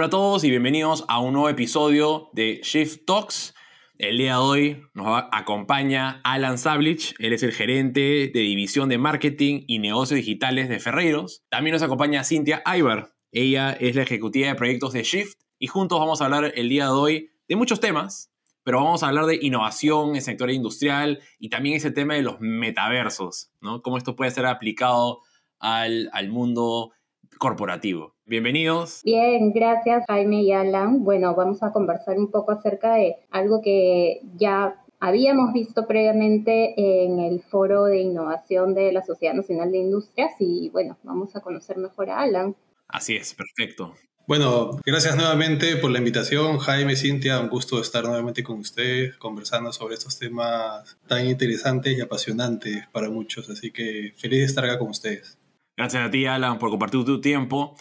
Hola a todos y bienvenidos a un nuevo episodio de Shift Talks. El día de hoy nos acompaña Alan Sablich, él es el gerente de división de marketing y negocios digitales de Ferreiros. También nos acompaña Cintia Ibar, ella es la ejecutiva de proyectos de Shift y juntos vamos a hablar el día de hoy de muchos temas, pero vamos a hablar de innovación en sector industrial y también ese tema de los metaversos, ¿no? Cómo esto puede ser aplicado al, al mundo corporativo. Bienvenidos. Bien, gracias Jaime y Alan. Bueno, vamos a conversar un poco acerca de algo que ya habíamos visto previamente en el foro de innovación de la Sociedad Nacional de Industrias y bueno, vamos a conocer mejor a Alan. Así es, perfecto. Bueno, gracias nuevamente por la invitación, Jaime, Cintia, un gusto estar nuevamente con ustedes conversando sobre estos temas tan interesantes y apasionantes para muchos, así que feliz de estar acá con ustedes. Gracias a ti, Alan, por compartir tu tiempo.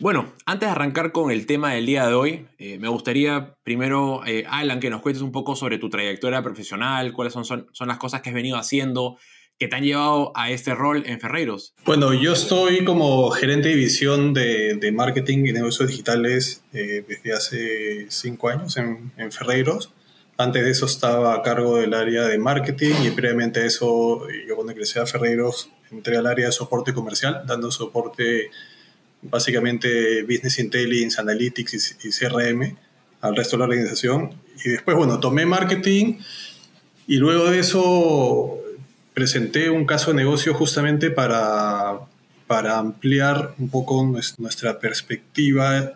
Bueno, antes de arrancar con el tema del día de hoy, eh, me gustaría primero, eh, Alan, que nos cuentes un poco sobre tu trayectoria profesional, cuáles son, son, las cosas que has venido haciendo que te han llevado a este rol en Ferreiros. Bueno, yo estoy como gerente de división de, de marketing y negocios digitales eh, desde hace cinco años en, en, Ferreiros. Antes de eso estaba a cargo del área de marketing y previamente a eso, yo cuando ingresé a Ferreiros entré al área de soporte comercial, dando soporte básicamente Business Intelligence, Analytics y, CRM al resto de la organización. Y después, bueno, tomé marketing y luego de eso presenté un caso de negocio justamente para, para ampliar un poco nuestra perspectiva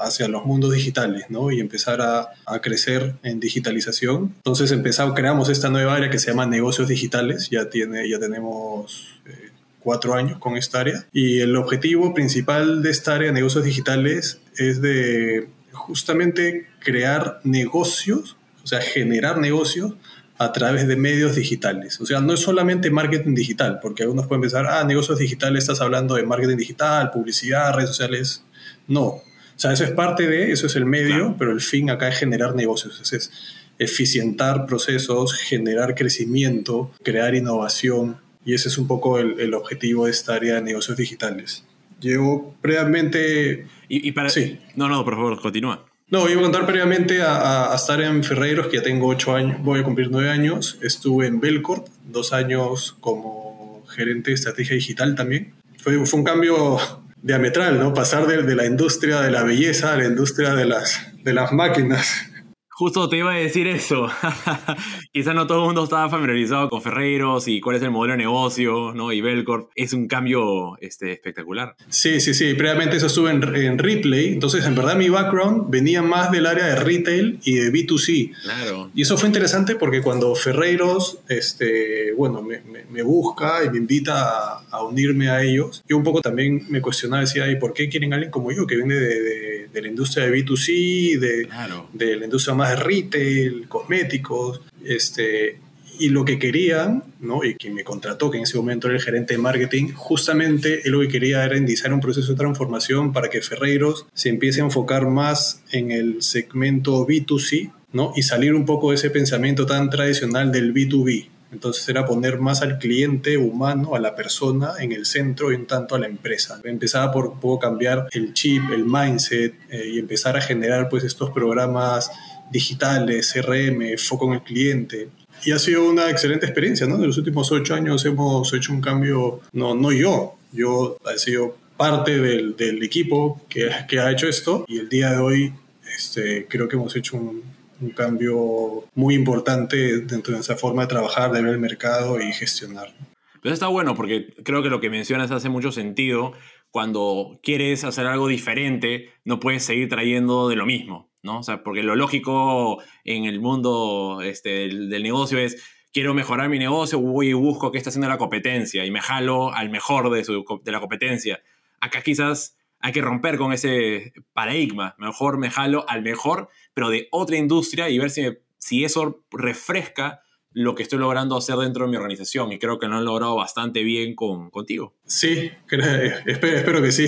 hacia los mundos digitales, ¿no? Y empezar a, a, crecer en digitalización. Entonces empezamos, creamos esta nueva área que se llama negocios digitales. Ya, tiene, ya tenemos eh, cuatro años con esta área. Y el objetivo principal de esta área de negocios digitales es de justamente crear negocios, o sea, generar negocios a través de medios digitales. O sea, no es solamente marketing digital, porque algunos pueden pensar, ah, negocios digitales, estás hablando de marketing digital, publicidad, redes sociales. No. O sea, eso es parte de, eso es el medio, pero el fin acá es generar negocios. es eficientar procesos, generar crecimiento, crear innovación, y ese es un poco el, el objetivo de esta área de negocios digitales. Llevo previamente... Y, y para... Sí. No, no, por favor, continúa. No, iba a contar previamente a, a, estar en Ferreiros, que ya tengo ocho años, voy a cumplir nueve años. Estuve en Belcorp, dos años como gerente de estrategia digital también. Fue, fue un cambio diametral, ¿no? Pasar de, de, la industria de la belleza a la industria de las, de las máquinas. Justo te iba a decir eso. Quizá no todo el mundo estaba familiarizado con Ferreiros y cuál es el modelo de negocio, ¿no? Y Belcorp. Es un cambio este, espectacular. Sí, sí, sí. Previamente eso estuve en, en Ripley. Entonces, en verdad, mi background venía más del área de retail y de B2C. Claro. Y eso fue interesante porque cuando Ferreiros, este, bueno, me, me, me busca y me invita a, a, unirme a ellos, yo un poco también me cuestionaba, decía, ¿y por qué quieren a alguien como yo que viene de, de, de la industria de B2C, de, claro. de la industria más de retail, cosméticos, este, y lo que querían, ¿no? y quien me contrató, que en ese momento era el gerente de marketing, justamente él lo que quería era iniciar un proceso de transformación para que Ferreiros se empiece a enfocar más en el segmento B2C ¿no? y salir un poco de ese pensamiento tan tradicional del B2B. Entonces era poner más al cliente humano, a la persona en el centro y un tanto a la empresa. Empezaba por poco cambiar el chip, el mindset eh, y empezar a generar pues estos programas digitales, CRM, foco en el cliente. Y ha sido una excelente experiencia, ¿no? En los últimos ocho años hemos hecho un cambio, no, no yo, yo he sido parte del, del equipo que, que, ha hecho esto y el día de hoy este, creo que hemos hecho un, un cambio muy importante dentro de esa forma de trabajar, de ver el mercado y gestionar. Pero está bueno porque creo que lo que mencionas hace mucho sentido. Cuando quieres hacer algo diferente, no puedes seguir trayendo de lo mismo. ¿no? O sea, porque lo lógico en el mundo este, del, del, negocio es, quiero mejorar mi negocio, voy y busco qué está haciendo la competencia y me jalo al mejor de, su, de la competencia. Acá quizás hay que romper con ese paradigma. Mejor me jalo al mejor, pero de otra industria y ver si, si eso refresca lo que estoy logrando hacer dentro de mi organización. Y creo que lo han logrado bastante bien con, contigo. Sí, espero, espero que sí.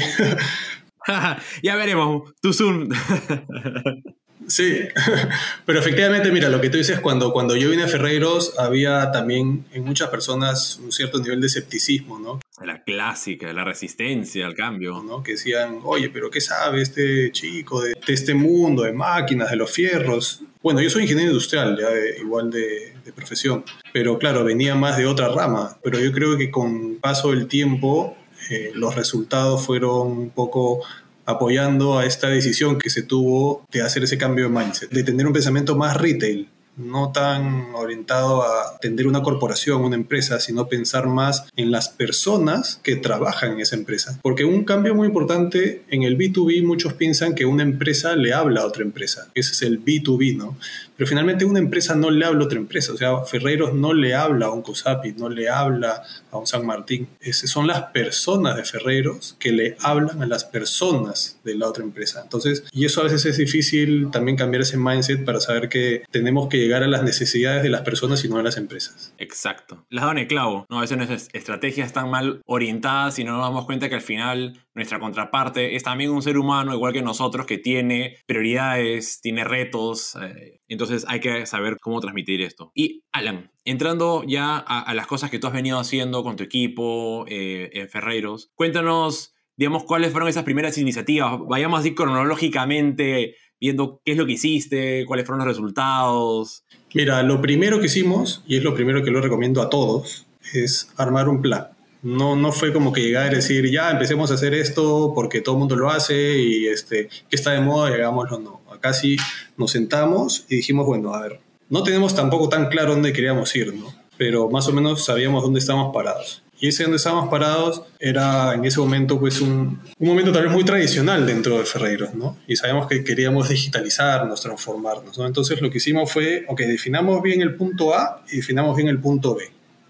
ya veremos, tu Zoom. Sí, pero efectivamente, mira, lo que tú dices, cuando, cuando yo vine a Ferreiros, había también en muchas personas un cierto nivel de escepticismo, ¿no? La clásica, la resistencia al cambio. ¿no? Que decían, oye, pero ¿qué sabe este chico de, este mundo, de máquinas, de los fierros? Bueno, yo soy ingeniero industrial, ya igual de, de profesión, pero claro, venía más de otra rama, pero yo creo que con paso del tiempo eh, los resultados fueron un poco apoyando a esta decisión que se tuvo de hacer ese cambio de mindset, de tener un pensamiento más retail, no tan orientado a atender una corporación, una empresa, sino pensar más en las personas que trabajan en esa empresa. Porque un cambio muy importante en el B2B, muchos piensan que una empresa le habla a otra empresa. Ese es el B2B, ¿no? Pero finalmente una empresa no le habla a otra empresa. O sea, Ferreiros no le habla a un COSAPI, no le habla a un San Martín. Esas son las personas de Ferreiros que le hablan a las personas de la otra empresa. Entonces, y eso a veces es difícil también cambiar ese mindset para saber que tenemos que llegar a las necesidades de las personas y no de las empresas. Exacto. Las dan el clavo. ¿no? A veces nuestras estrategias están mal orientadas y no nos damos cuenta que al final nuestra contraparte es también un ser humano igual que nosotros que tiene prioridades, tiene retos. Eh, entonces hay que saber cómo transmitir esto. Y Alan, entrando ya a, las cosas que tú has venido haciendo con tu equipo eh, en Ferreiros, cuéntanos digamos, cuáles fueron esas primeras iniciativas. Vayamos así cronológicamente viendo qué es lo que hiciste, cuáles fueron los resultados. Mira, lo primero que hicimos, y es lo primero que lo recomiendo a todos, es armar un plan. No, no fue como que llegar y decir, ya empecemos a hacer esto porque todo el mundo lo hace y este, que está de moda y hagámoslo. No, acá sí nos sentamos y dijimos, bueno, a ver, no tenemos tampoco tan claro dónde queríamos ir, ¿no? Pero más o menos sabíamos dónde estábamos parados. Y ese donde estábamos parados era en ese momento pues un, un momento tal vez muy tradicional dentro de Ferreiros, ¿no? Y sabíamos que queríamos digitalizarnos, transformarnos, ¿no? Entonces lo que hicimos fue, ok, definamos bien el punto A y definamos bien el punto B.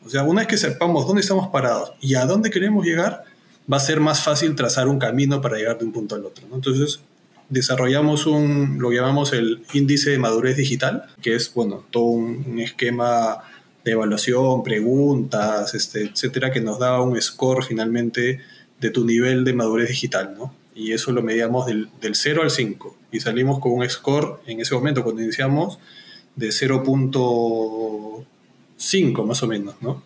O sea, una vez que sepamos dónde estamos parados y a dónde queremos llegar, va a ser más fácil trazar un camino para llegar de un punto al otro, ¿no? Entonces desarrollamos un, lo llamamos el índice de madurez digital, que es, bueno, todo un, esquema de evaluación, preguntas, este, etcétera, que nos da un score finalmente de tu nivel de madurez digital, ¿no? Y eso lo medíamos del, del 0 al 5 y salimos con un score en ese momento cuando iniciamos de 0.5 más o menos, ¿no?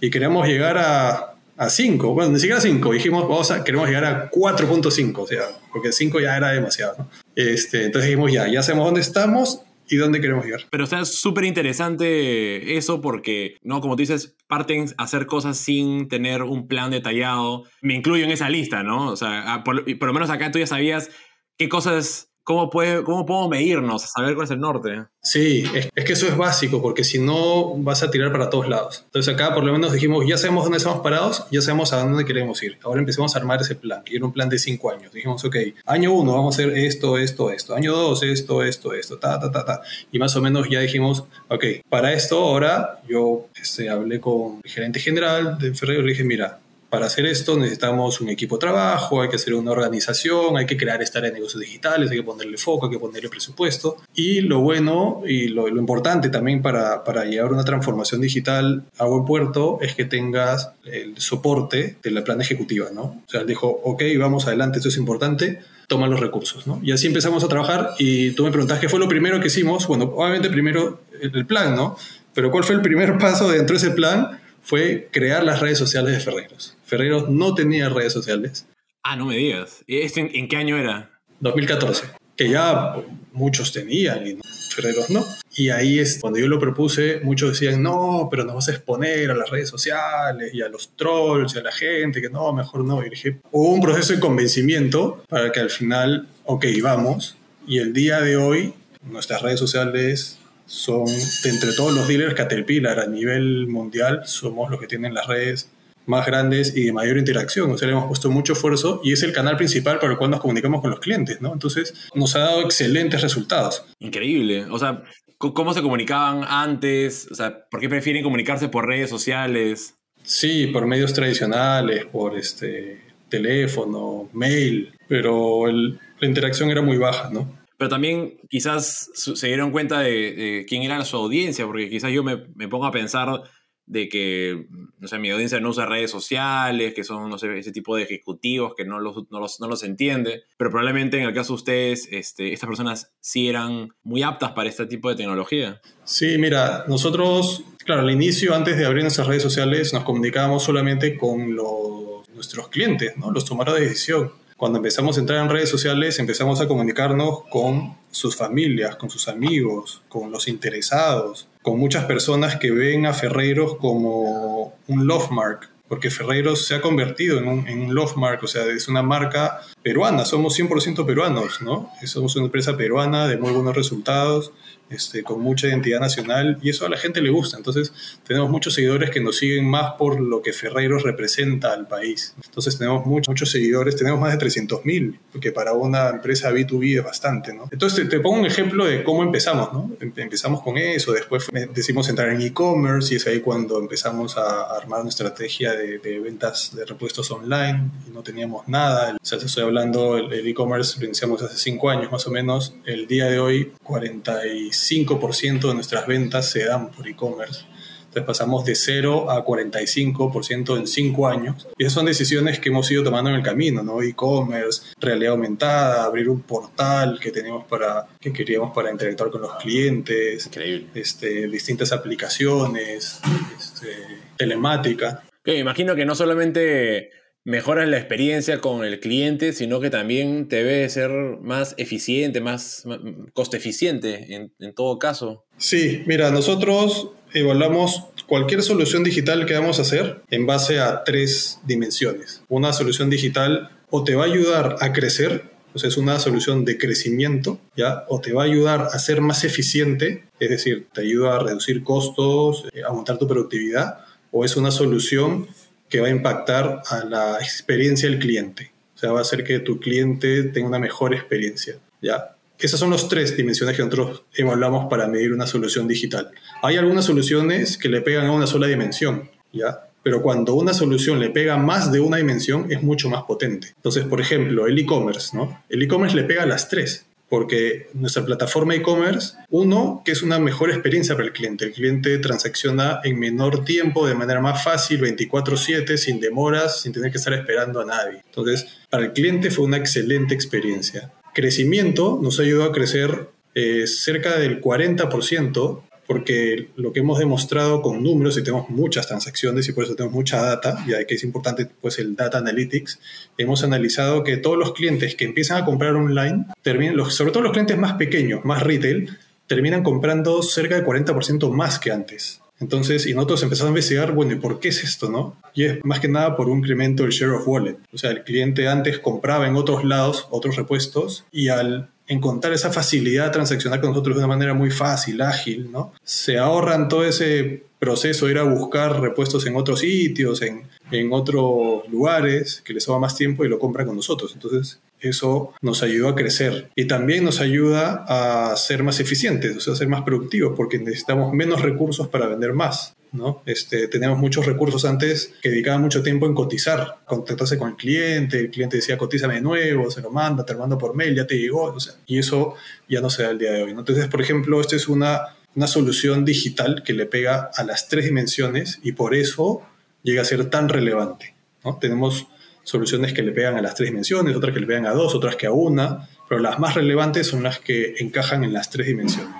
Y queríamos llegar a, a 5, bueno, ni siquiera 5, dijimos, vamos a, queremos llegar a 4.5, o sea, porque 5 ya era demasiado, ¿no? Este, entonces dijimos, ya, ya sabemos dónde estamos, y dónde queremos llegar. Pero o es súper interesante eso porque, ¿no? Como tú dices, parten a hacer cosas sin tener un plan detallado. Me incluyo en esa lista, ¿no? O sea, por lo menos acá tú ya sabías qué cosas ¿Cómo, puede, ¿Cómo podemos medirnos, saber cuál es el norte? Sí, es, que eso es básico, porque si no vas a tirar para todos lados. Entonces acá por lo menos dijimos, ya sabemos dónde estamos parados, ya sabemos a dónde queremos ir. Ahora empecemos a armar ese plan, que era un plan de cinco años. Dijimos, ok, año uno vamos a hacer esto, esto, esto. Año dos, esto, esto, esto, ta, ta, ta, ta. Y más o menos ya dijimos, ok, para esto ahora yo este, hablé con el gerente general de Ferrer y le dije, mira, para hacer esto necesitamos un equipo de trabajo, hay que hacer una organización, hay que crear esta área de negocios digitales, hay que ponerle foco, hay que ponerle presupuesto. Y lo bueno y lo, importante también para, para llevar una transformación digital a buen puerto es que tengas el soporte de la plan ejecutiva, ¿no? O sea, dijo, ok, vamos adelante, esto es importante, toma los recursos, ¿no? Y así empezamos a trabajar y tú me preguntas qué fue lo primero que hicimos. Bueno, obviamente primero el plan, ¿no? Pero ¿cuál fue el primer paso dentro de ese plan? Fue crear las redes sociales de Ferreros. Ferreros no tenía redes sociales. Ah, no me digas. ¿Esto en, qué año era? 2014. Que ya muchos tenían y Ferreros no. Y ahí es cuando yo lo propuse, muchos decían, no, pero nos vas a exponer a las redes sociales y a los trolls y a la gente, que no, mejor no. Y dije, hubo un proceso de convencimiento para que al final, ok, vamos. Y el día de hoy, nuestras redes sociales son, de entre todos los dealers Caterpillar a nivel mundial, somos los que tienen las redes más grandes y de mayor interacción. O sea, le hemos puesto mucho esfuerzo y es el canal principal por el cual nos comunicamos con los clientes, ¿no? Entonces, nos ha dado excelentes resultados. Increíble. O sea, ¿cómo se comunicaban antes? O sea, ¿por qué prefieren comunicarse por redes sociales? Sí, por medios tradicionales, por este teléfono, mail, pero la interacción era muy baja, ¿no? Pero también quizás se dieron cuenta de, quién era su audiencia, porque quizás yo me, me pongo a pensar de que, no sé, mi audiencia no usa redes sociales, que son, no sé, ese tipo de ejecutivos que no los, no los, no los entiende, pero probablemente en el caso de ustedes, este, estas personas sí eran muy aptas para este tipo de tecnología. Sí, mira, nosotros, claro, al inicio, antes de abrir nuestras redes sociales, nos comunicábamos solamente con los, nuestros clientes, ¿no? los tomadores de decisión. Cuando empezamos a entrar en redes sociales, empezamos a comunicarnos con sus familias, con sus amigos, con los interesados, con muchas personas que ven a Ferreiros como un love mark, porque Ferreiros se ha convertido en un, en un love mark, o sea, es una marca peruana, somos 100% peruanos, ¿no? Somos una empresa peruana de muy buenos resultados, este, con mucha identidad nacional y eso a la gente le gusta. Entonces tenemos muchos seguidores que nos siguen más por lo que Ferreiros representa al país. Entonces tenemos muchos, muchos seguidores, tenemos más de 300.000, que para una empresa B2B es bastante. ¿no? Entonces te, pongo un ejemplo de cómo empezamos. ¿no? Empezamos con eso, después decidimos entrar en e-commerce y es ahí cuando empezamos a armar una estrategia de, de ventas de repuestos online y no teníamos nada. O sea, te estoy hablando, el e-commerce lo iniciamos hace 5 años más o menos. El día de hoy, 46 5% de nuestras ventas se dan por e-commerce. Entonces pasamos de 0 a 45% en 5 años. Y esas son decisiones que hemos ido tomando en el camino, ¿no? E-commerce, realidad aumentada, abrir un portal que teníamos para, que queríamos para interactuar con los clientes. Este, distintas aplicaciones, este, telemática. Okay, imagino que no solamente mejoras la experiencia con el cliente, sino que también te debe ser más eficiente, más, coste eficiente en, en, todo caso. Sí, mira, nosotros evaluamos cualquier solución digital que vamos a hacer en base a tres dimensiones. Una solución digital o te va a ayudar a crecer, o sea, es una solución de crecimiento, ¿ya? O te va a ayudar a ser más eficiente, es decir, te ayuda a reducir costos, a aumentar tu productividad, o es una solución que va a impactar a la experiencia del cliente. O sea, va a hacer que tu cliente tenga una mejor experiencia. ¿ya? Esas son las tres dimensiones que nosotros evaluamos para medir una solución digital. Hay algunas soluciones que le pegan a una sola dimensión, ¿ya? Pero cuando una solución le pega más de una dimensión es mucho más potente. Entonces, por ejemplo, el e-commerce, ¿no? El e-commerce le pega a las tres porque nuestra plataforma e-commerce, uno, que es una mejor experiencia para el cliente. El cliente transacciona en menor tiempo, de manera más fácil, 24/7, sin demoras, sin tener que estar esperando a nadie. Entonces, para el cliente fue una excelente experiencia. Crecimiento nos ayudó a crecer eh, cerca del 40% porque lo que hemos demostrado con números, y tenemos muchas transacciones y por eso tenemos mucha data, ya que es importante pues el data analytics, hemos analizado que todos los clientes que empiezan a comprar online, terminan, los, sobre todo los clientes más pequeños, más retail, terminan comprando cerca del 40% más que antes. Entonces, y nosotros empezamos a investigar, bueno, ¿y por qué es esto, no? Y es más que nada por un incremento del share of wallet. O sea, el cliente antes compraba en otros lados otros repuestos y al encontrar esa facilidad de transaccionar con nosotros de una manera muy fácil, ágil, ¿no? Se ahorran todo ese proceso de ir a buscar repuestos en otros sitios, en, en otros lugares, que les toma más tiempo y lo compran con nosotros. Entonces, eso nos ayudó a crecer y también nos ayuda a ser más eficientes, o sea, a ser más productivos, porque necesitamos menos recursos para vender más. ¿No? Este, teníamos muchos recursos antes que dedicaban mucho tiempo en cotizar, contactarse con el cliente, el cliente decía cotízame de nuevo, se lo manda, te lo mando por mail, ya te llegó, o sea, y eso ya no se da el día de hoy. ¿no? Entonces, por ejemplo, esta es una, una solución digital que le pega a las tres dimensiones y por eso llega a ser tan relevante. ¿no? Tenemos soluciones que le pegan a las tres dimensiones, otras que le pegan a dos, otras que a una, pero las más relevantes son las que encajan en las tres dimensiones.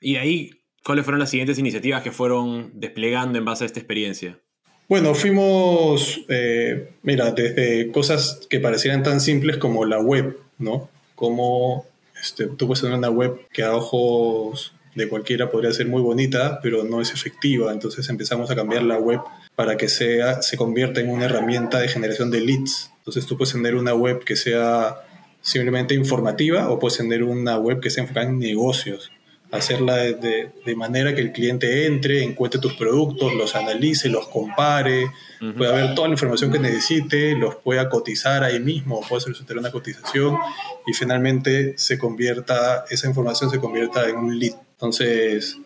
Y ahí, ¿cuáles fueron las siguientes iniciativas que fueron desplegando en base a esta experiencia? Bueno, fuimos, eh, mira, desde cosas que parecieran tan simples como la web, ¿no? Como este, tú puedes tener una web que a ojos de cualquiera podría ser muy bonita, pero no es efectiva. Entonces empezamos a cambiar la web para que sea, se convierta en una herramienta de generación de leads. Entonces tú puedes tener una web que sea simplemente informativa o puedes tener una web que sea enfocada en negocios. Hacerla de, de, manera que el cliente entre, encuentre tus productos, los analice, los compare, pueda ver toda la información que necesite, los pueda cotizar ahí mismo, puede solicitar una cotización y finalmente se convierta, esa información se convierta en un lead. Entonces,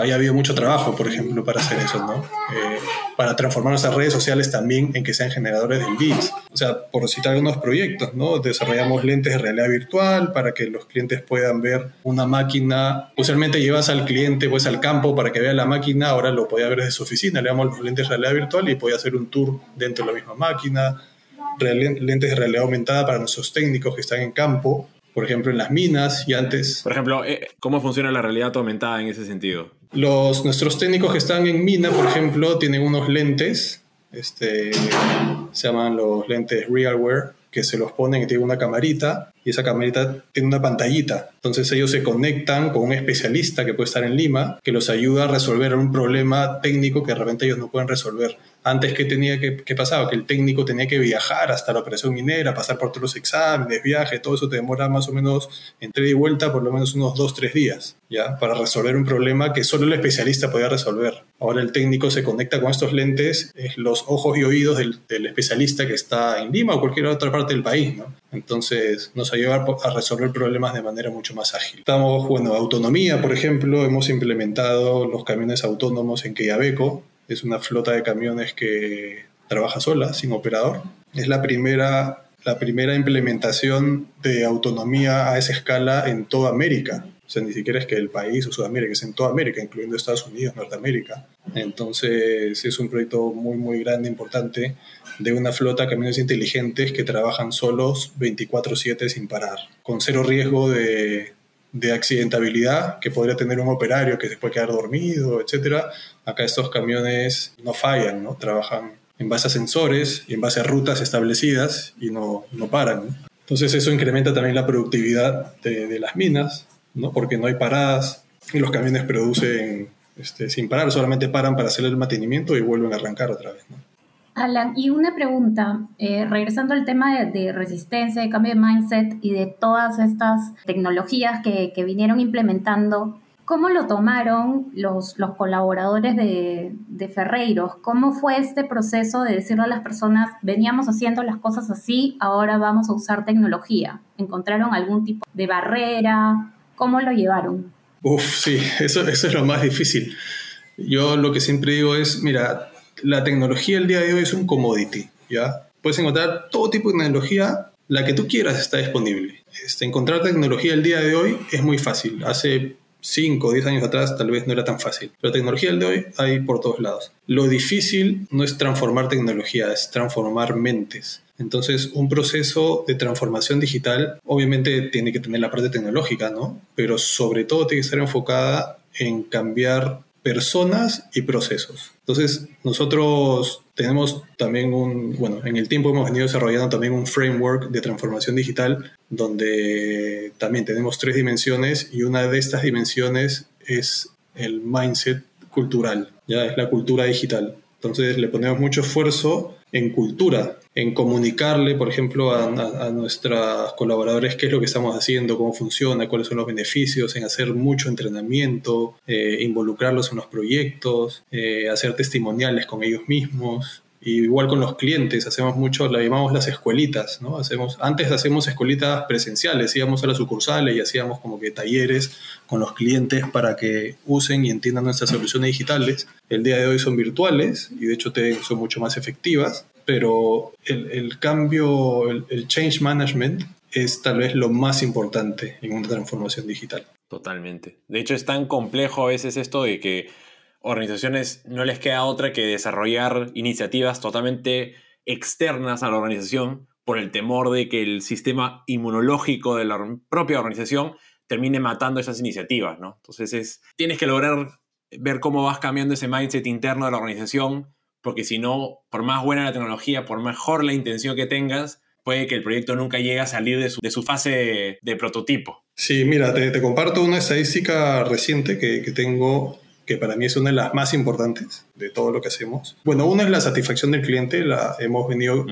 había habido mucho trabajo, por ejemplo, para hacer eso, ¿no? Eh, para transformar nuestras redes sociales también en que sean generadores de leads. O sea, por citar algunos proyectos, ¿no? Desarrollamos lentes de realidad virtual para que los clientes puedan ver una máquina. Usualmente llevas al cliente pues al campo para que vea la máquina, ahora lo podía ver desde su oficina. Le damos los lentes de realidad virtual y podía hacer un tour dentro de la misma máquina. Lentes de realidad aumentada para nuestros técnicos que están en campo por ejemplo, en las minas y antes. Por ejemplo, eh, ¿cómo funciona la realidad aumentada en ese sentido? Los, nuestros técnicos que están en mina, por ejemplo, tienen unos lentes, este, se llaman los lentes RealWear, que se los ponen y tienen una camarita y esa camarita tiene una pantallita. Entonces ellos se conectan con un especialista que puede estar en Lima, que los ayuda a resolver un problema técnico que de repente ellos no pueden resolver. Antes, ¿qué, tenía que, qué pasaba? Que el técnico tenía que viajar hasta la operación minera, pasar por todos los exámenes, viaje, todo eso te demora más o menos entre y vuelta por lo menos unos dos, tres días, ¿ya? Para resolver un problema que solo el especialista podía resolver. Ahora el técnico se conecta con estos lentes, es los ojos y oídos del, del especialista que está en Lima o cualquier otra parte del país, ¿no? Entonces nos ayuda a resolver problemas de manera mucho más ágil. Estamos, bueno, autonomía, por ejemplo, hemos implementado los camiones autónomos en Quellaveco, es una flota de camiones que trabaja sola, sin operador. Es la primera, la primera implementación de autonomía a esa escala en toda América. O sea, ni siquiera es que el país o Sudamérica, es en toda América, incluyendo Estados Unidos, Norteamérica. Entonces, es un proyecto muy, muy grande, importante, de una flota de camiones inteligentes que trabajan solos 24/7 sin parar, con cero riesgo de, de accidentabilidad que podría tener un operario que se puede quedar dormido, etc. Acá estos camiones no fallan, ¿no? Trabajan en base a sensores y en base a rutas establecidas y no, no paran. Entonces eso incrementa también la productividad de, de, las minas, ¿no? Porque no hay paradas y los camiones producen este, sin parar, solamente paran para hacer el mantenimiento y vuelven a arrancar otra vez, ¿no? Alan, y una pregunta, eh, regresando al tema de, resistencia, de cambio de mindset y de todas estas tecnologías que, vinieron implementando, ¿cómo lo tomaron los, colaboradores de, Ferreiros? ¿Cómo fue este proceso de decirle a las personas, veníamos haciendo las cosas así, ahora vamos a usar tecnología? ¿Encontraron algún tipo de barrera? ¿Cómo lo llevaron? Uf, sí, eso es lo más difícil. Yo lo que siempre digo es, mira, la tecnología el día de hoy es un commodity, ¿ya? Puedes encontrar todo tipo de tecnología, la que tú quieras está disponible. Este, encontrar tecnología el día de hoy es muy fácil. Hace 5 o 10 años atrás tal vez no era tan fácil. Pero la tecnología del de hoy hay por todos lados. Lo difícil no es transformar tecnología, es transformar mentes. Entonces, un proceso de transformación digital obviamente tiene que tener la parte tecnológica, ¿no? Pero sobre todo tiene que estar enfocada en cambiar personas y procesos. Entonces, nosotros tenemos también un, bueno, en el tiempo hemos venido desarrollando también un framework de transformación digital donde también tenemos tres dimensiones y una de estas dimensiones es el mindset cultural, ya es la cultura digital. Entonces le ponemos mucho esfuerzo en cultura, en comunicarle, por ejemplo, a, nuestros colaboradores qué es lo que estamos haciendo, cómo funciona, cuáles son los beneficios, en hacer mucho entrenamiento, eh, involucrarlos en los proyectos, eh, hacer testimoniales con ellos mismos, igual con los clientes, hacemos mucho, la llamamos las escuelitas, ¿no? Hacemos, antes hacemos escuelitas presenciales, íbamos a las sucursales y hacíamos como que talleres con los clientes para que usen y entiendan nuestras soluciones digitales. El día de hoy son virtuales y de hecho son mucho más efectivas, pero el, el cambio, el, change management es tal vez lo más importante en una transformación digital. Totalmente. De hecho, es tan complejo a veces esto de que organizaciones no les queda otra que desarrollar iniciativas totalmente externas a la organización por el temor de que el sistema inmunológico de la propia organización termine matando esas iniciativas, ¿no? Entonces es, tienes que lograr ver cómo vas cambiando ese mindset interno de la organización, porque si no, por más buena la tecnología, por mejor la intención que tengas, puede que el proyecto nunca llegue a salir de su, fase de, prototipo. Sí, mira, te, comparto una estadística reciente que, que tengo que para mí es una de las más importantes de todo lo que hacemos. Bueno, una es la satisfacción del cliente, la hemos venido,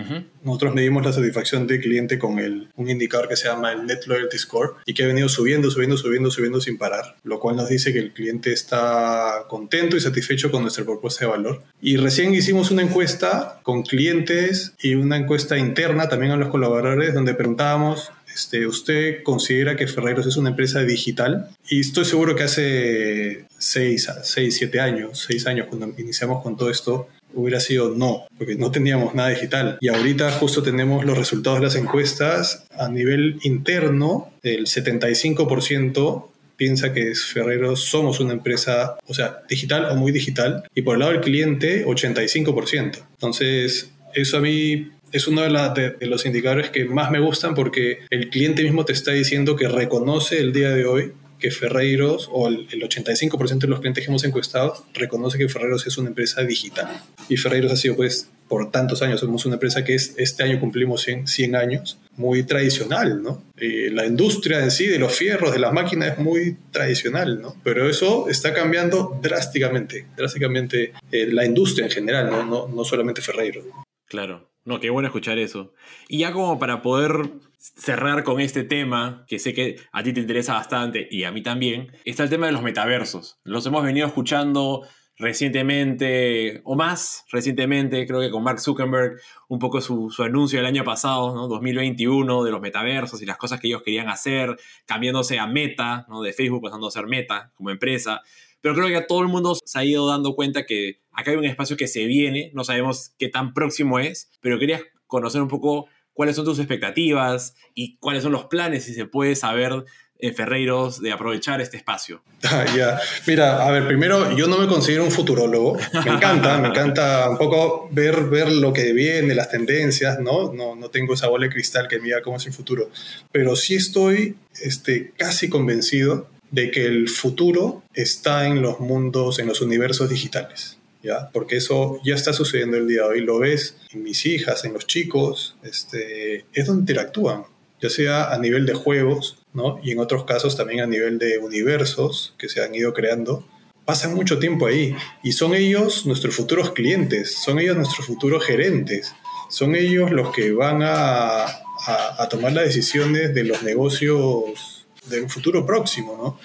nosotros medimos la satisfacción del cliente con el, un indicador que se llama el Net Loyalty Score y que ha venido subiendo, subiendo, subiendo, subiendo sin parar, lo cual nos dice que el cliente está contento y satisfecho con nuestra propuesta de valor. Y recién hicimos una encuesta con clientes y una encuesta interna también a los colaboradores donde preguntábamos este, ¿usted considera que Ferreros es una empresa digital? Y estoy seguro que hace 6, 6, 7 años, 6 años cuando iniciamos con todo esto, hubiera sido no, porque no teníamos nada digital. Y ahorita justo tenemos los resultados de las encuestas a nivel interno, el 75% piensa que Ferreros somos una empresa, o sea, digital o muy digital, y por el lado del cliente, 85%. Entonces, eso a mí es uno de, los indicadores que más me gustan porque el cliente mismo te está diciendo que reconoce el día de hoy que Ferreiros, o el, 85% de los clientes que hemos encuestado, reconoce que Ferreiros es una empresa digital. Y Ferreiros ha sido, pues, por tantos años, somos una empresa que es, este año cumplimos 100, 100 años, muy tradicional, ¿no? Eh, la industria en sí, de los fierros, de las máquinas, es muy tradicional, ¿no? Pero eso está cambiando drásticamente, drásticamente eh, la industria en general, ¿no? No, no solamente Ferreiros. Claro. No, qué bueno escuchar eso. Y ya como para poder cerrar con este tema, que sé que a ti te interesa bastante y a mí también, está el tema de los metaversos. Los hemos venido escuchando recientemente, o más recientemente, creo que con Mark Zuckerberg, un poco su, anuncio del año pasado, ¿no? 2021, de los metaversos y las cosas que ellos querían hacer, cambiándose a Meta, ¿no? de Facebook pasando a ser Meta como empresa. Pero creo que todo el mundo se ha ido dando cuenta que acá hay un espacio que se viene, no sabemos qué tan próximo es, pero quería conocer un poco cuáles son tus expectativas y cuáles son los planes, si se puede saber, en Ferreiros, de aprovechar este espacio. Ah, ya, mira, a ver, primero, yo no me considero un futurólogo, me encanta, me encanta un poco ver, ver lo que viene, las tendencias, ¿no? No, no tengo esa bola de cristal que mira cómo es el futuro, pero sí estoy este, casi convencido de que el futuro está en los mundos, en los universos digitales. ¿Ya? Porque eso ya está sucediendo el día de hoy, lo ves en mis hijas, en los chicos, este, es donde interactúan, ya sea a nivel de juegos, ¿no? Y en otros casos también a nivel de universos que se han ido creando. Pasan mucho tiempo ahí y son ellos nuestros futuros clientes, son ellos nuestros futuros gerentes, son ellos los que van a, a, a tomar las decisiones de los negocios de un futuro próximo, ¿no?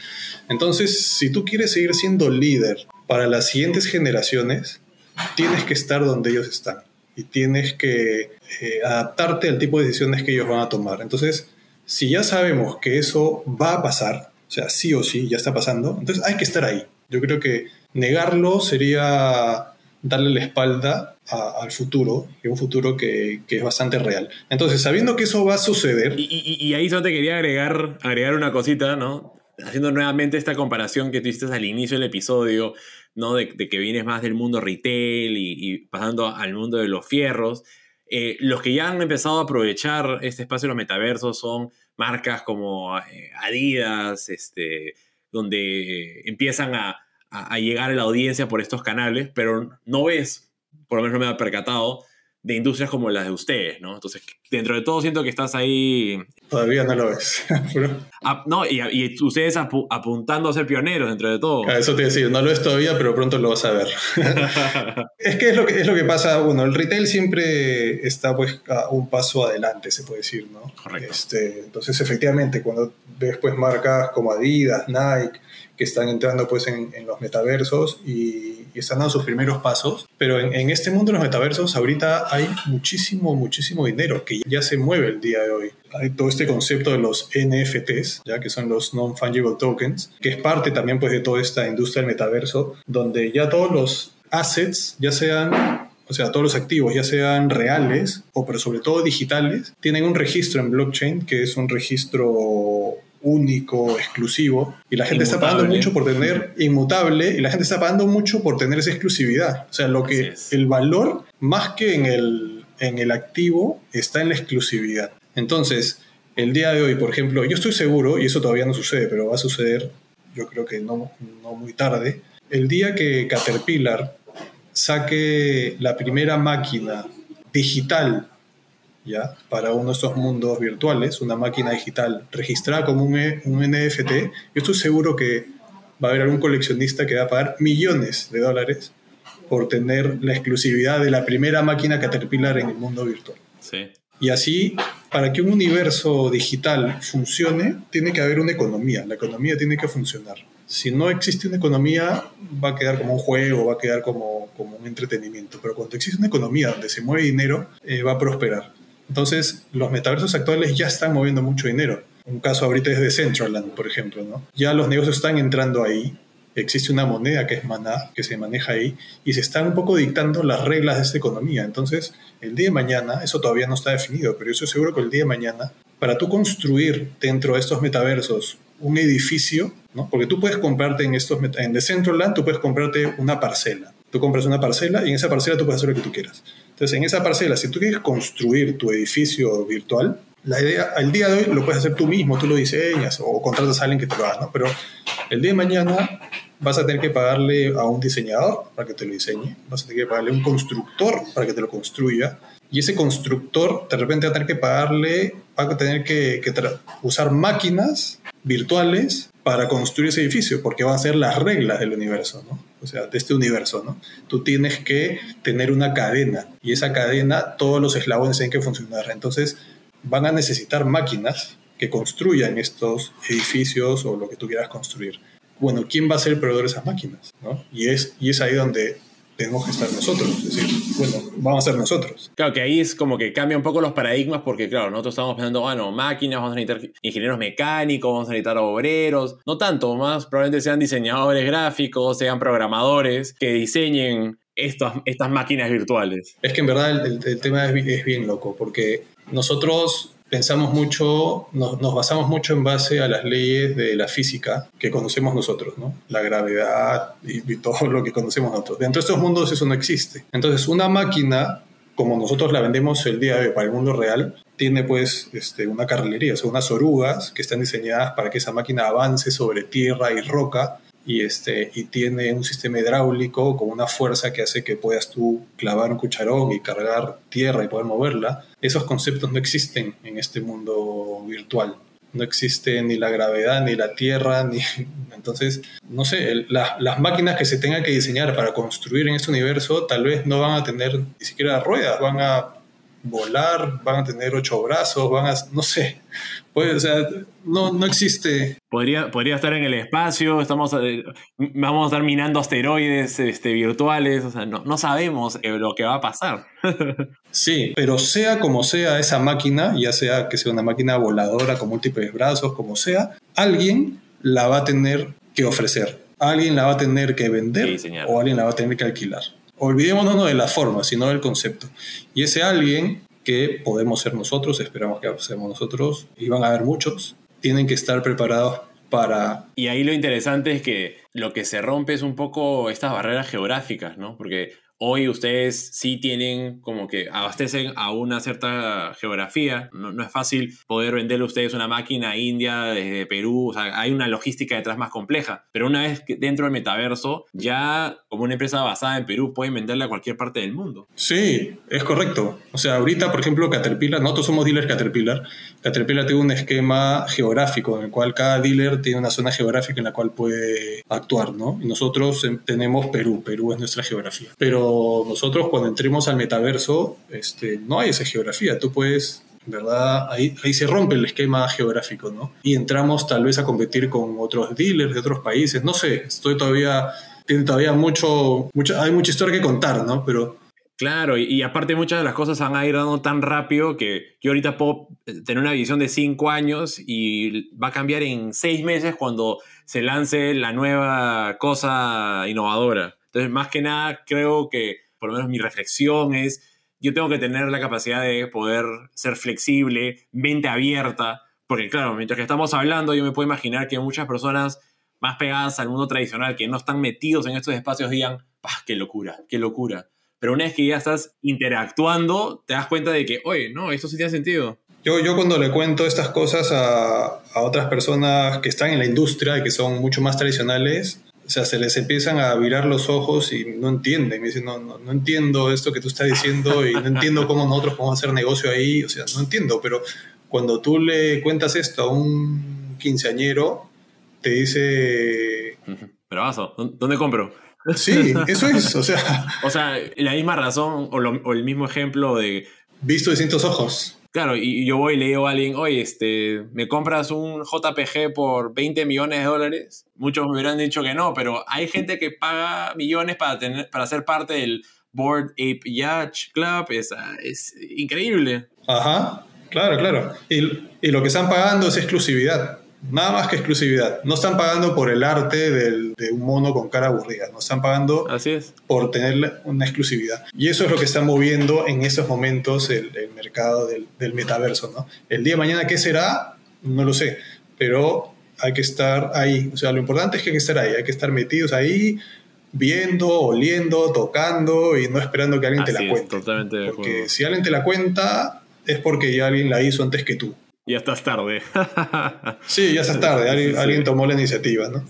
Entonces, si tú quieres seguir siendo líder para las siguientes generaciones, tienes que estar donde ellos están y tienes que eh, adaptarte al tipo de decisiones que ellos van a tomar. Entonces, si ya sabemos que eso va a pasar, o sea, sí o sí, ya está pasando, entonces hay que estar ahí. Yo creo que negarlo sería darle la espalda al futuro, y un futuro que, es bastante real. Entonces, sabiendo que eso va a suceder... Y, ahí solo te quería agregar, agregar una cosita, ¿no? Haciendo nuevamente esta comparación que tuviste al inicio del episodio, ¿no? De, que vienes más del mundo retail y, pasando al mundo de los fierros. Eh, los que ya han empezado a aprovechar este espacio de los metaversos son marcas como eh, Adidas, este, donde empiezan a, a, llegar a la audiencia por estos canales, pero no ves, por lo menos no me ha percatado, de industrias como las de ustedes, ¿no? Entonces, dentro de todo siento que estás ahí... Todavía no lo ves. Ah, no, y, ustedes apuntando a ser pioneros dentro de todo. Ah, eso te decía, no lo es todavía, pero pronto lo vas a ver. es que es lo que, es lo que pasa, bueno, el retail siempre está pues a un paso adelante, se puede decir, ¿no? Correcto. Este, entonces, efectivamente, cuando ves pues marcas como Adidas, Nike, que están entrando pues en, los metaversos y, están dando sus primeros pasos. Pero en, este mundo de los metaversos ahorita hay muchísimo, muchísimo dinero que ya se mueve el día de hoy. Hay todo este concepto de los NFTs, ya que son los non-fungible tokens, que es parte también pues de toda esta industria del metaverso, donde ya todos los assets, ya sean o sea, todos los activos, ya sean reales o pero sobre todo digitales, tienen un registro en blockchain que es un registro único, exclusivo, y la gente está pagando mucho por tener inmutable, y la gente está pagando mucho por tener esa exclusividad. O sea, lo que el valor, más que en el, en el activo, está en la exclusividad. Entonces, el día de hoy, por ejemplo, yo estoy seguro, y eso todavía no sucede, pero va a suceder, yo creo que no, no muy tarde, el día que Caterpillar saque la primera máquina digital ¿ya? para uno de estos mundos virtuales, una máquina digital registrada como un, e, un NFT, yo estoy seguro que va a haber algún coleccionista que va a pagar millones de dólares por tener la exclusividad de la primera máquina Caterpillar en el mundo virtual. Sí. Y así, para que un universo digital funcione, tiene que haber una economía. La economía tiene que funcionar. Si no existe una economía, va a quedar como un juego, va a quedar como, como un entretenimiento. Pero cuando existe una economía donde se mueve dinero, eh, va a prosperar. Entonces, los metaversos actuales ya están moviendo mucho dinero. Un caso ahorita es de Centraland, por ejemplo, ¿no? Ya los negocios están entrando ahí, existe una moneda que se maneja ahí, y se están un poco dictando las reglas de esta economía. Entonces, el día de mañana, eso todavía no está definido, pero yo estoy seguro que el día de mañana, para tú construir dentro de estos metaversos un edificio, ¿no? porque tú puedes comprarte en estos, en Decentraland, tú puedes comprarte una parcela. Tú compras una parcela y en esa parcela tú puedes hacer lo que tú quieras. Entonces, en esa parcela, si tú quieres construir tu edificio virtual, la idea, al día de hoy lo puedes hacer tú mismo, tú lo diseñas o contratas a alguien que te lo haga, ¿no? Pero el día de mañana vas a tener que pagarle a un diseñador para que te lo diseñe, vas a tener que pagarle a un constructor para que te lo construya, y ese constructor de repente va a tener que pagarle, va a tener que, usar máquinas virtuales para construir ese edificio, porque van a ser las reglas del universo, ¿no? O sea, de este universo, ¿no? Tú tienes que tener una cadena, y esa cadena, todos los eslabones tienen que funcionar. Entonces, van a necesitar máquinas que construyan estos edificios o lo que tú quieras construir bueno, ¿quién va a ser el proveedor de esas máquinas? ¿no? Y, es, y es ahí donde tenemos que estar nosotros. Es decir, bueno, vamos a ser nosotros. Claro, que ahí es como que cambia un poco los paradigmas porque, claro, nosotros estamos pensando, bueno, máquinas, vamos a necesitar ingenieros mecánicos, vamos a necesitar obreros, no tanto, más probablemente sean diseñadores gráficos, sean programadores que diseñen estas, estas máquinas virtuales. Es que en verdad el, tema es, es bien loco porque nosotros pensamos mucho, nos, basamos mucho en base a las leyes de la física que conocemos nosotros, ¿no? La gravedad y, todo lo que conocemos nosotros. Dentro de estos mundos eso no existe. Entonces, una máquina, como nosotros la vendemos el día de hoy para el mundo real, tiene pues este, una carrilería, o sea, unas orugas que están diseñadas para que esa máquina avance sobre tierra y roca y, este, y tiene un sistema hidráulico con una fuerza que hace que puedas tú clavar un cucharón y cargar tierra y poder moverla. Esos conceptos no existen en este mundo virtual. No existe ni la gravedad, ni la tierra, ni... Entonces, no sé, las máquinas que se tengan que diseñar para construir en este universo tal vez no van a tener ni siquiera ruedas, van a volar, van a tener ocho brazos, van a, no sé, pues, o sea, no, no existe. Podría, podría estar en el espacio, estamos, eh, vamos a estar minando asteroides este, virtuales, o sea, no, no sabemos eh, lo que va a pasar. sí, pero sea como sea esa máquina, ya sea que sea una máquina voladora con múltiples brazos, como sea, alguien la va a tener que ofrecer, alguien la va a tener que vender o alguien la va a tener que alquilar olvidémonos no de la forma, sino del concepto. Y ese alguien que podemos ser nosotros, esperamos que seamos nosotros, y van a haber muchos, tienen que estar preparados para... Y ahí lo interesante es que lo que se rompe es un poco estas barreras geográficas, ¿no? Porque Hoy ustedes sí tienen como que abastecen a una cierta geografía. No, no, es fácil poder venderle a ustedes una máquina india desde Perú. O sea, hay una logística detrás más compleja. Pero una vez que dentro del metaverso, ya como una empresa basada en Perú pueden venderle a cualquier parte del mundo. Sí, es correcto. O sea, ahorita, por ejemplo, Caterpillar, nosotros somos dealers Caterpillar. Caterpillar tiene un esquema geográfico en el cual cada dealer tiene una zona geográfica en la cual puede actuar, ¿no? Y nosotros tenemos Perú. Perú es nuestra geografía. Pero nosotros cuando entremos al metaverso, este, no hay esa geografía. Tú puedes, ¿verdad? Ahí, ahí se rompe el esquema geográfico, ¿no? Y entramos tal vez a competir con otros dealers de otros países. No sé, estoy todavía, tiene todavía mucho, mucho, hay mucha historia que contar, ¿no? Pero Claro, y, aparte muchas de las cosas a ir dando tan rápido que yo ahorita puedo eh, tener una visión de cinco años y va a cambiar en seis meses cuando se lance la nueva cosa innovadora. Entonces, más que nada, creo que, por lo menos mi reflexión es, yo tengo que tener la capacidad de poder ser flexible, mente abierta, porque claro, mientras que estamos hablando, yo me puedo imaginar que muchas personas más pegadas al mundo tradicional, que no están metidos en estos espacios, digan, ¡pah, qué locura, qué locura! Pero una vez que ya estás interactuando, te das cuenta de que, oye, no, esto sí tiene sentido. Yo, yo cuando le cuento estas cosas a, a, otras personas que están en la industria y que son mucho más tradicionales, o sea, se les empiezan a virar los ojos y no entienden. Me dicen, no, no, no, entiendo esto que tú estás diciendo y no entiendo cómo nosotros podemos hacer negocio ahí. O sea, no entiendo, pero cuando tú le cuentas esto a un quinceañero, te dice... Pero vaso, ¿dónde compro? Sí, eso es, o sea... o sea, la misma razón o, o el mismo ejemplo de... Visto de distintos ojos. Claro, y yo voy y le digo a alguien, oye, este, ¿me compras un JPG por 20 millones de dólares? Muchos me hubieran dicho que no, pero hay gente que paga millones para, tener, para ser parte del Board Ape Yacht Club, es, es increíble. Ajá, claro, claro. Y, y lo que están pagando es exclusividad. Nada más que exclusividad. No están pagando por el arte de un mono con cara aburrida. No están pagando Así es. por tener una exclusividad. Y eso es lo que está moviendo en estos momentos el, mercado del, del, metaverso. ¿no? El día de mañana, ¿qué será? No lo sé. Pero hay que estar ahí. O sea, lo importante es que hay que estar ahí. Hay que estar metidos ahí, viendo, oliendo, tocando y no esperando que alguien te la cuente. Totalmente porque si alguien te la cuenta, es porque ya alguien la hizo antes que tú. Ya estás tarde. sí, ya estás tarde. Alguien, tomó la iniciativa, ¿no?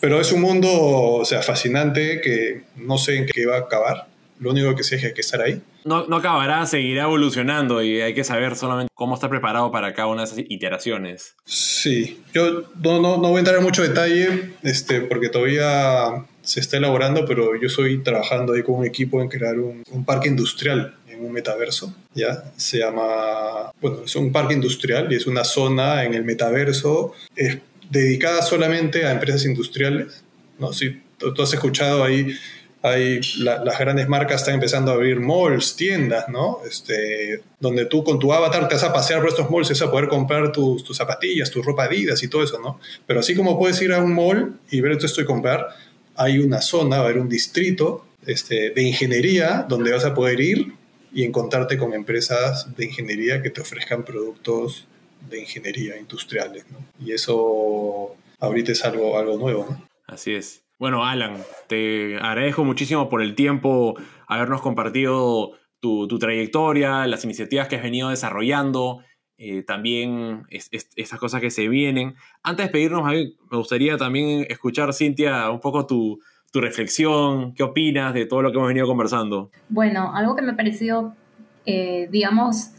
Pero es un mundo, o sea, fascinante que no sé en qué va a acabar. Lo único que sé es que hay que estar ahí. No, no acabará, seguirá evolucionando y hay que saber solamente cómo estar preparado para cada una de esas iteraciones. Sí, yo no, no, no voy a entrar en mucho detalle este, porque todavía se está elaborando, pero yo estoy trabajando ahí con un equipo en crear un, un parque industrial un metaverso, ¿ya? Se llama, bueno, es un parque industrial y es una zona en el metaverso es dedicada solamente a empresas industriales, ¿no? Si tú, has escuchado ahí, hay las grandes marcas están empezando a abrir malls, tiendas, ¿no? Este, donde tú con tu avatar te vas a pasear por estos malls y vas a poder comprar tus, tus zapatillas, tu ropa Adidas y todo eso, ¿no? Pero así como puedes ir a un mall y ver esto y comprar, hay una zona, va a haber un distrito este, de ingeniería donde vas a poder ir y encontrarte con empresas de ingeniería que te ofrezcan productos de ingeniería industriales. ¿no? Y eso ahorita es algo, algo nuevo. ¿no? Así es. Bueno, Alan, te agradezco muchísimo por el tiempo, habernos compartido tu, tu trayectoria, las iniciativas que has venido desarrollando, eh, también es, esas cosas que se vienen. Antes de pedirnos, me gustaría también escuchar, Cintia, un poco tu, tu reflexión, qué opinas de todo lo que hemos venido conversando. Bueno, algo que me ha parecido, eh, digamos,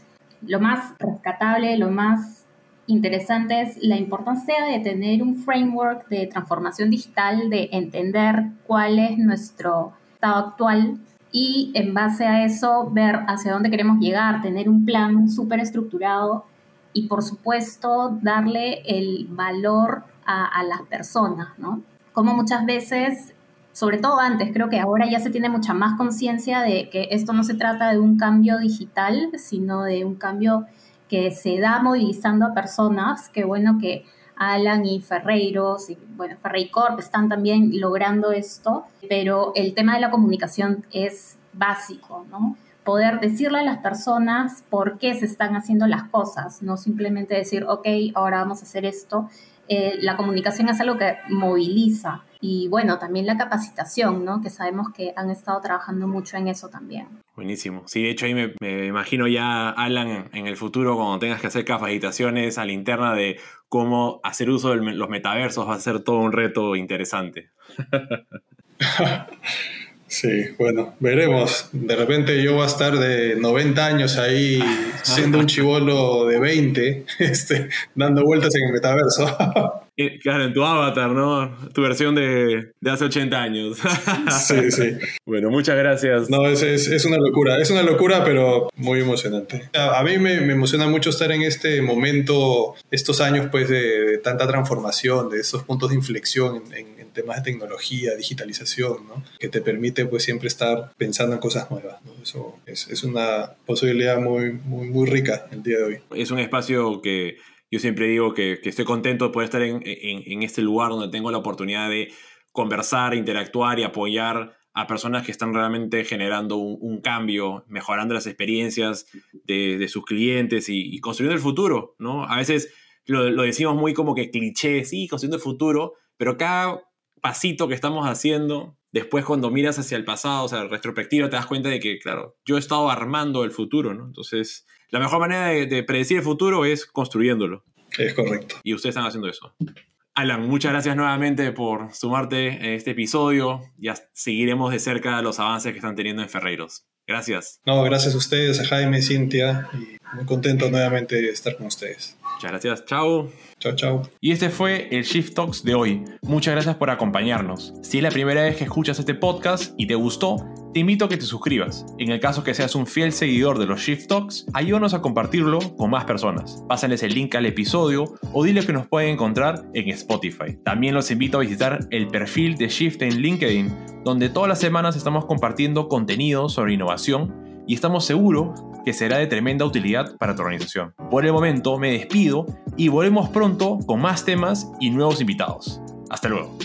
lo más rescatable, lo más interesante es la importancia de tener un framework de transformación digital, de entender cuál es nuestro estado actual y en base a eso ver hacia dónde queremos llegar, tener un plan súper estructurado y por supuesto darle el valor a, a las personas, ¿no? Como muchas veces sobre todo antes, creo que ahora ya se tiene mucha más conciencia de que esto no se trata de un cambio digital, sino de un cambio que se da movilizando a personas, que bueno que Alan y Ferreiros y bueno, Corp están también logrando esto, pero el tema de la comunicación es básico, ¿no? Poder decirle a las personas por qué se están haciendo las cosas, no simplemente decir, ok, ahora vamos a hacer esto. Eh, la comunicación es algo que moviliza, y bueno, también la capacitación, ¿no? Que sabemos que han estado trabajando mucho en eso también. Buenísimo. Sí, de hecho ahí me, imagino ya, Alan, en el futuro cuando tengas que hacer capacitaciones a la interna de cómo hacer uso de los metaversos va a ser todo un reto interesante. Sí, bueno, veremos. De repente yo voy a estar de 90 años ahí siendo un chivolo de 20, este, dando vueltas en el metaverso. Claro, en tu avatar, ¿no? Tu versión de, de hace 80 años. Sí, sí. Bueno, muchas gracias. No, es, es, es, una locura. Es una locura, pero muy emocionante. A, mí me, me, emociona mucho estar en este momento, estos años pues de, tanta transformación, de esos puntos de inflexión en, en, temas de tecnología, digitalización, ¿no? Que te permite pues siempre estar pensando en cosas nuevas, ¿no? Eso es, es una posibilidad muy, muy, muy rica el día de hoy. Es un espacio que yo siempre digo que, estoy contento de poder estar en, en, este lugar donde tengo la oportunidad de conversar, interactuar y apoyar a personas que están realmente generando un, cambio, mejorando las experiencias de, sus clientes y, construyendo el futuro, ¿no? A veces lo, lo, decimos muy como que cliché, sí, construyendo el futuro, pero cada pasito que estamos haciendo, después cuando miras hacia el pasado, o sea, retrospectiva, te das cuenta de que, claro, yo he estado armando el futuro, ¿no? Entonces, la mejor manera de, predecir el futuro es construyéndolo. Es correcto. Y ustedes están haciendo eso. Alan, muchas gracias nuevamente por sumarte en este episodio. Ya seguiremos de cerca los avances que están teniendo en Ferreiros. Gracias. No, gracias a ustedes, a Jaime, Cintia, y muy contento nuevamente de estar con ustedes. Muchas gracias, chao. Chao, chao. Y este fue el Shift Talks de hoy. Muchas gracias por acompañarnos. Si es la primera vez que escuchas este podcast y te gustó, te invito a que te suscribas. En el caso que seas un fiel seguidor de los Shift Talks, ayúdanos a compartirlo con más personas. Pásales el link al episodio o dile que nos pueden encontrar en Spotify. También los invito a visitar el perfil de Shift en LinkedIn, donde todas las semanas estamos compartiendo contenido sobre innovación y estamos seguros que será de tremenda utilidad para tu organización. Por el momento me despido y volvemos pronto con más temas y nuevos invitados. Hasta luego.